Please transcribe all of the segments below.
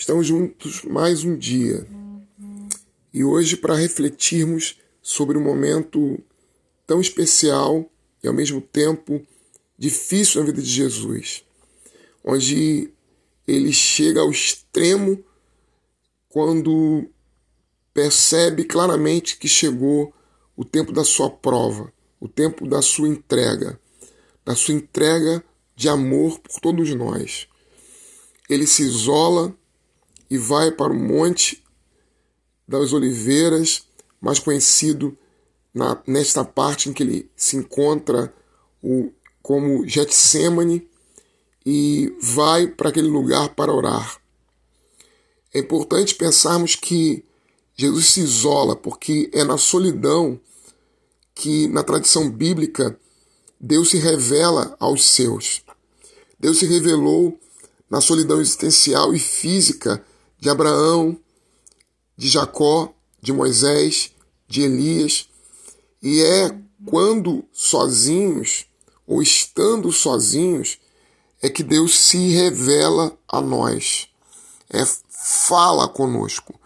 Estamos juntos mais um dia e hoje para refletirmos sobre um momento tão especial e ao mesmo tempo difícil na vida de Jesus, onde ele chega ao extremo quando percebe claramente que chegou o tempo da sua prova, o tempo da sua entrega, da sua entrega de amor por todos nós. Ele se isola e vai para o Monte das Oliveiras, mais conhecido na, nesta parte em que ele se encontra o, como Getsemane, e vai para aquele lugar para orar. É importante pensarmos que Jesus se isola porque é na solidão que, na tradição bíblica, Deus se revela aos seus. Deus se revelou na solidão existencial e física de Abraão, de Jacó, de Moisés, de Elias, e é quando sozinhos ou estando sozinhos é que Deus se revela a nós, é fala conosco.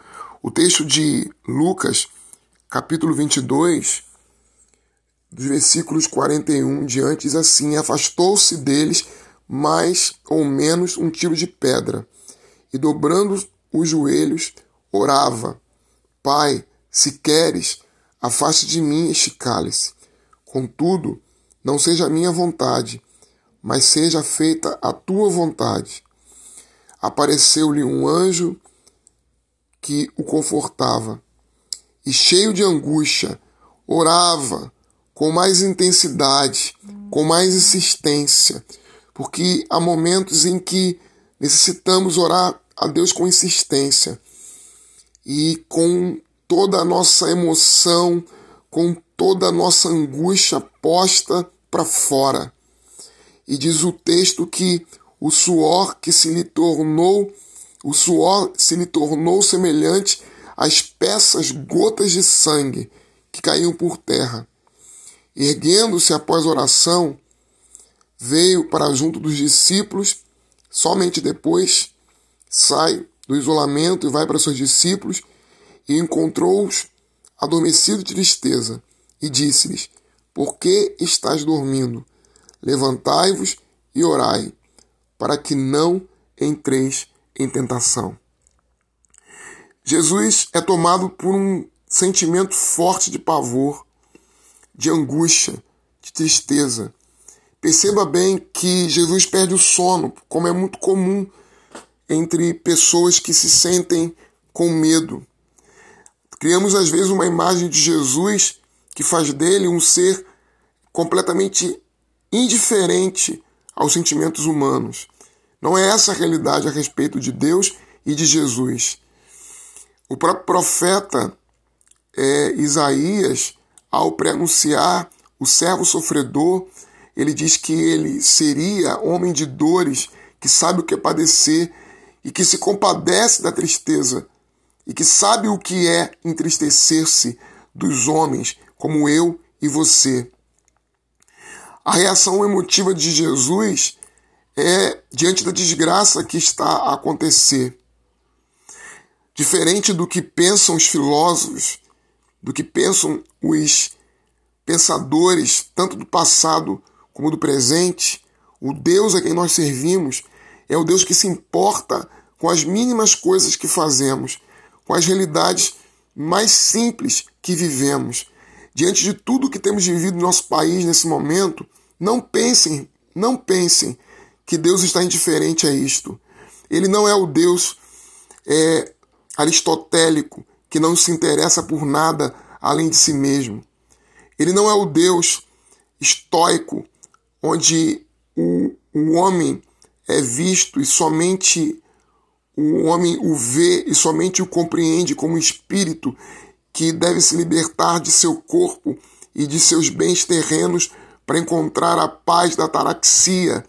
O texto de Lucas, capítulo 22, dos versículos 41 diante, diz assim: Afastou-se deles mais ou menos um tiro de pedra, e dobrando os joelhos, orava: Pai, se queres, afaste de mim este cálice. Contudo, não seja a minha vontade, mas seja feita a tua vontade. Apareceu-lhe um anjo que o confortava, e cheio de angústia, orava com mais intensidade, com mais insistência, porque há momentos em que necessitamos orar a Deus com insistência e com toda a nossa emoção, com toda a nossa angústia posta para fora. E diz o texto que o suor que se lhe tornou, o suor se lhe tornou semelhante às espessas gotas de sangue que caíam por terra. Erguendo-se após oração, veio para junto dos discípulos, somente depois sai do isolamento e vai para seus discípulos e encontrou-os adormecidos de tristeza e disse-lhes: Por que estáis dormindo? Levantai-vos e orai, para que não entreis em tentação. Jesus é tomado por um sentimento forte de pavor, de angústia, de tristeza. Perceba bem que Jesus perde o sono, como é muito comum entre pessoas que se sentem com medo. Criamos às vezes uma imagem de Jesus que faz dele um ser completamente indiferente aos sentimentos humanos. Não é essa a realidade a respeito de Deus e de Jesus. O próprio profeta é, Isaías, ao prenunciar o servo sofredor, ele diz que ele seria homem de dores, que sabe o que é padecer e que se compadece da tristeza e que sabe o que é entristecer-se dos homens como eu e você. A reação emotiva de Jesus é diante da desgraça que está a acontecer. Diferente do que pensam os filósofos, do que pensam os pensadores, tanto do passado como do presente, o Deus a quem nós servimos é o Deus que se importa com as mínimas coisas que fazemos, com as realidades mais simples que vivemos. Diante de tudo que temos vivido no nosso país nesse momento, não pensem, não pensem que Deus está indiferente a isto. Ele não é o Deus é, aristotélico que não se interessa por nada além de si mesmo. Ele não é o Deus estoico, onde o, o homem é visto e somente o homem o vê e somente o compreende como espírito que deve se libertar de seu corpo e de seus bens terrenos para encontrar a paz da taraxia,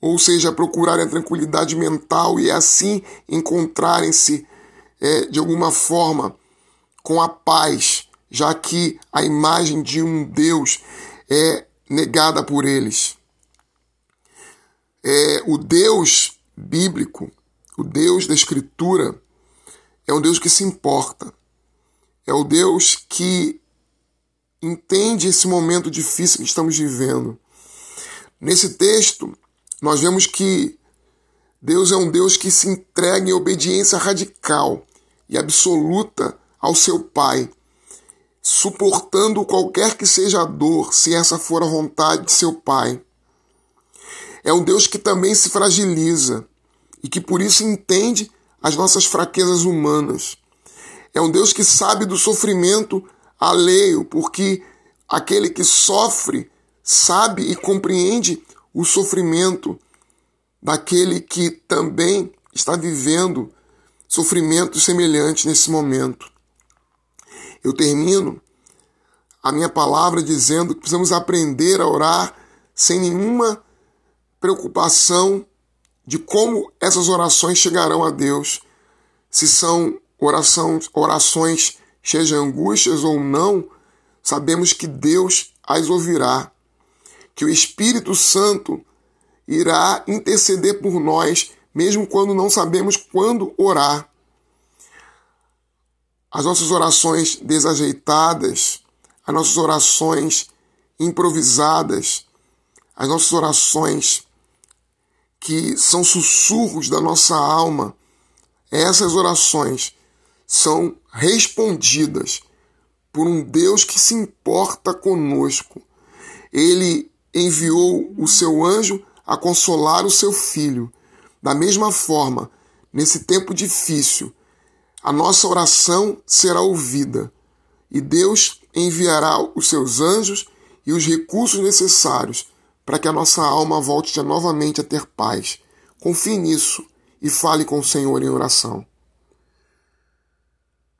ou seja, procurar a tranquilidade mental e assim encontrarem-se é, de alguma forma com a paz, já que a imagem de um Deus é negada por eles. É, o Deus bíblico o Deus da Escritura, é um Deus que se importa, é o Deus que entende esse momento difícil que estamos vivendo. Nesse texto, nós vemos que Deus é um Deus que se entrega em obediência radical e absoluta ao seu Pai, suportando qualquer que seja a dor, se essa for a vontade de seu Pai. É um Deus que também se fragiliza e que por isso entende as nossas fraquezas humanas. É um Deus que sabe do sofrimento alheio, porque aquele que sofre sabe e compreende o sofrimento daquele que também está vivendo sofrimentos semelhantes nesse momento. Eu termino a minha palavra dizendo que precisamos aprender a orar sem nenhuma preocupação de como essas orações chegarão a Deus, se são orações, orações cheias de angústias ou não, sabemos que Deus as ouvirá, que o Espírito Santo irá interceder por nós, mesmo quando não sabemos quando orar. As nossas orações desajeitadas, as nossas orações improvisadas, as nossas orações que são sussurros da nossa alma, essas orações são respondidas por um Deus que se importa conosco. Ele enviou o seu anjo a consolar o seu filho. Da mesma forma, nesse tempo difícil, a nossa oração será ouvida e Deus enviará os seus anjos e os recursos necessários para que a nossa alma volte novamente a ter paz. Confie nisso e fale com o Senhor em oração.